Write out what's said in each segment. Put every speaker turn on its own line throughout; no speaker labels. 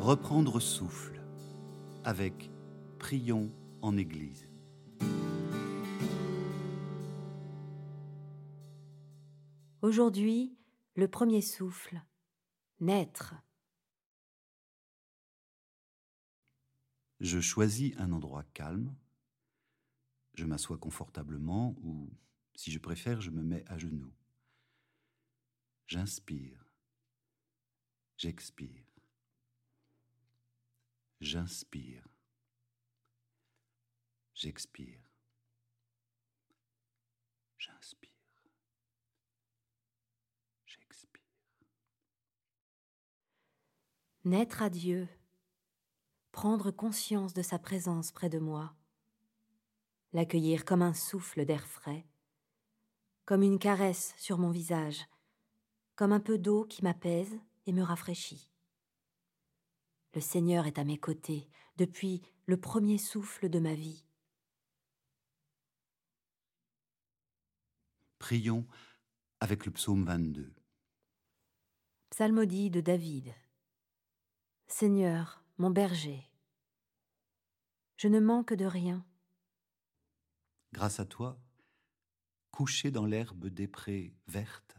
Reprendre souffle avec Prions en Église.
Aujourd'hui, le premier souffle, naître.
Je choisis un endroit calme. Je m'assois confortablement ou, si je préfère, je me mets à genoux. J'inspire. J'expire. J'inspire. J'expire. J'inspire. J'expire.
Naître à Dieu. Prendre conscience de sa présence près de moi. L'accueillir comme un souffle d'air frais. Comme une caresse sur mon visage. Comme un peu d'eau qui m'apaise et me rafraîchit. Le Seigneur est à mes côtés depuis le premier souffle de ma vie.
Prions avec le psaume 22.
Psalmodie de David. Seigneur, mon berger, je ne manque de rien.
Grâce à toi, couché dans l'herbe des prés vertes,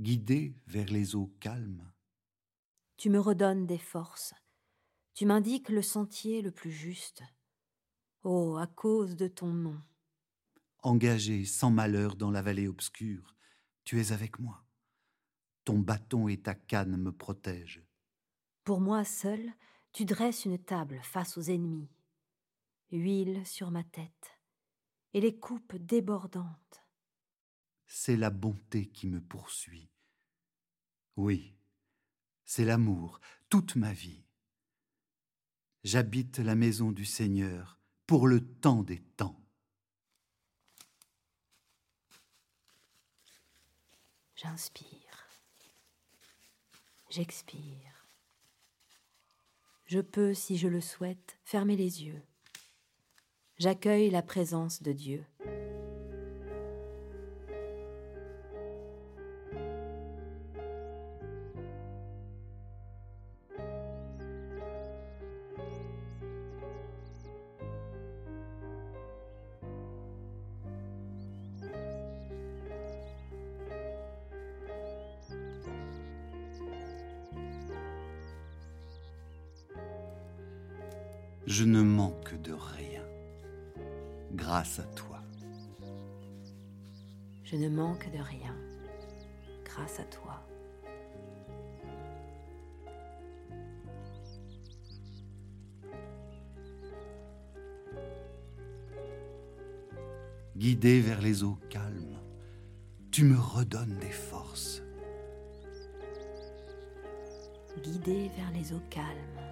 guidé vers les eaux calmes,
tu me redonnes des forces, tu m'indiques le sentier le plus juste. Oh, à cause de ton nom.
Engagé sans malheur dans la vallée obscure, tu es avec moi. Ton bâton et ta canne me protègent.
Pour moi seul, tu dresses une table face aux ennemis, huile sur ma tête, et les coupes débordantes.
C'est la bonté qui me poursuit. Oui, c'est l'amour, toute ma vie. J'habite la maison du Seigneur pour le temps des temps.
J'inspire. J'expire. Je peux, si je le souhaite, fermer les yeux. J'accueille la présence de Dieu.
Je ne manque de rien grâce à toi.
Je ne manque de rien grâce à toi.
Guidé vers les eaux calmes, tu me redonnes des forces.
Guidé vers les eaux calmes,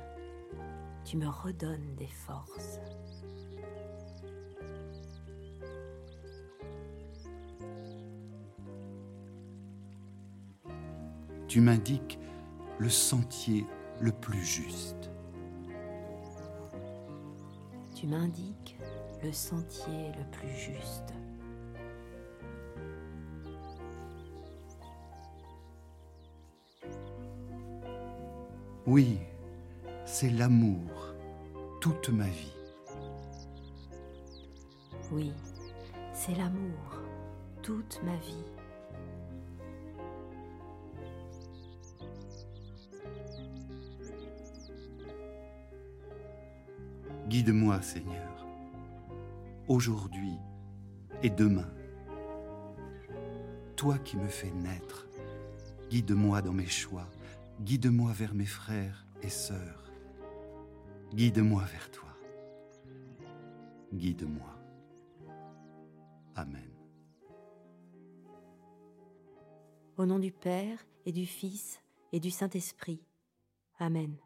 tu me redonnes des forces.
Tu m'indiques le sentier le plus juste.
Tu m'indiques le sentier le plus juste.
Oui, c'est l'amour, toute ma vie.
Oui, c'est l'amour, toute ma vie.
Guide-moi, Seigneur, aujourd'hui et demain. Toi qui me fais naître, guide-moi dans mes choix, guide-moi vers mes frères et sœurs. Guide-moi vers toi. Guide-moi. Amen.
Au nom du Père et du Fils et du Saint-Esprit. Amen.